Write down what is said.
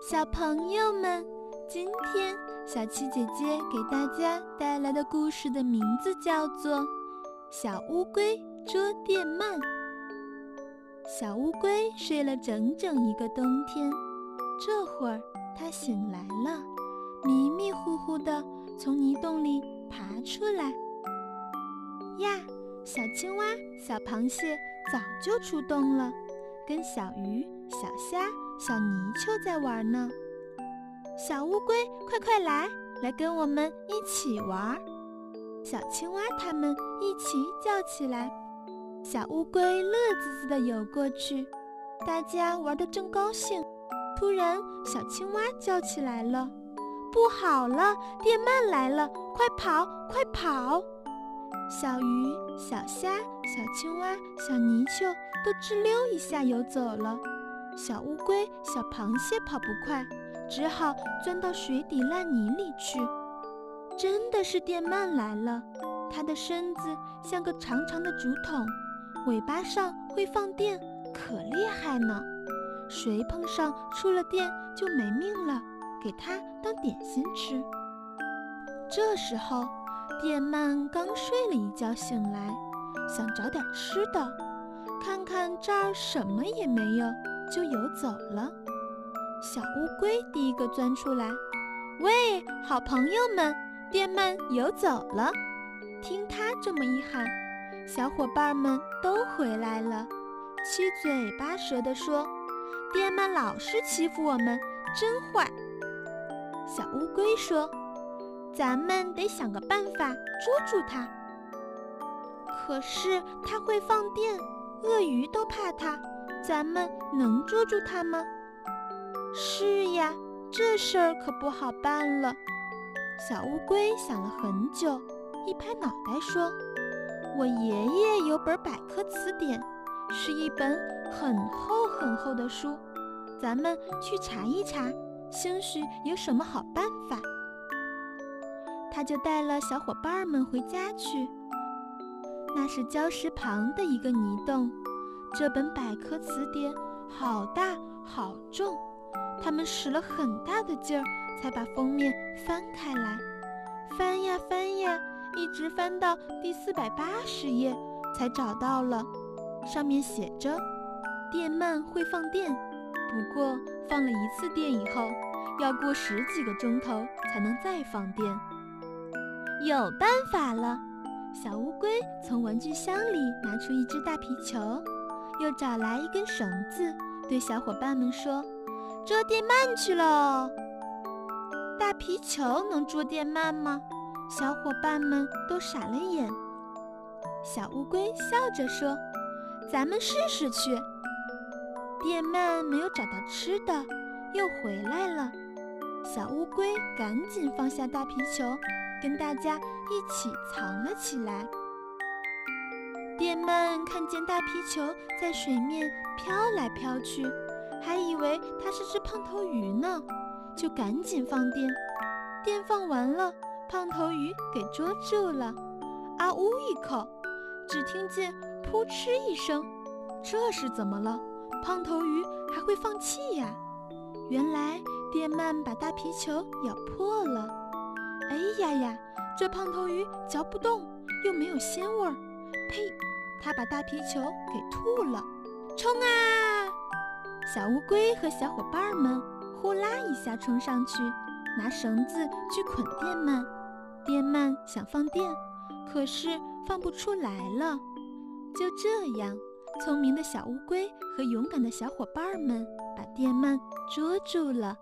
小朋友们，今天小七姐姐给大家带来的故事的名字叫做《小乌龟捉电鳗》。小乌龟睡了整整一个冬天，这会儿它醒来了，迷迷糊糊的从泥洞里爬出来。呀，小青蛙、小螃蟹早就出洞了，跟小鱼、小虾。小泥鳅在玩呢，小乌龟，快快来，来跟我们一起玩！小青蛙它们一起叫起来，小乌龟乐滋滋地游过去，大家玩得正高兴。突然，小青蛙叫起来了：“不好了，电鳗来了，快跑，快跑！”小鱼、小虾、小青蛙、小泥鳅都吱溜一下游走了。小乌龟、小螃蟹跑不快，只好钻到水底烂泥里去。真的是电鳗来了，它的身子像个长长的竹筒，尾巴上会放电，可厉害呢。谁碰上触了电就没命了，给它当点心吃。这时候，电鳗刚睡了一觉醒来，想找点吃的，看看这儿什么也没有。就游走了。小乌龟第一个钻出来，喂，好朋友们，电鳗游走了。听它这么一喊，小伙伴们都回来了，七嘴八舌地说：“电鳗老是欺负我们，真坏。”小乌龟说：“咱们得想个办法捉住它。可是它会放电，鳄鱼都怕它。”咱们能捉住它吗？是呀，这事儿可不好办了。小乌龟想了很久，一拍脑袋说：“我爷爷有本百科词典，是一本很厚很厚的书，咱们去查一查，兴许有什么好办法。”他就带了小伙伴们回家去。那是礁石旁的一个泥洞。这本百科词典好大好重，他们使了很大的劲儿，才把封面翻开来。翻呀翻呀，一直翻到第四百八十页，才找到了。上面写着：“电鳗会放电，不过放了一次电以后，要过十几个钟头才能再放电。”有办法了！小乌龟从玩具箱里拿出一只大皮球。又找来一根绳子，对小伙伴们说：“捉电鳗去喽！”大皮球能捉电鳗吗？小伙伴们都傻了眼。小乌龟笑着说：“咱们试试去。”电鳗没有找到吃的，又回来了。小乌龟赶紧放下大皮球，跟大家一起藏了起来。电鳗看见大皮球在水面飘来飘去，还以为它是只胖头鱼呢，就赶紧放电。电放完了，胖头鱼给捉住了，啊呜一口，只听见扑哧一声。这是怎么了？胖头鱼还会放气呀？原来电鳗把大皮球咬破了。哎呀呀，这胖头鱼嚼不动，又没有鲜味儿，呸！他把大皮球给吐了，冲啊！小乌龟和小伙伴们呼啦一下冲上去，拿绳子去捆电鳗。电鳗想放电，可是放不出来了。就这样，聪明的小乌龟和勇敢的小伙伴们把电鳗捉住了。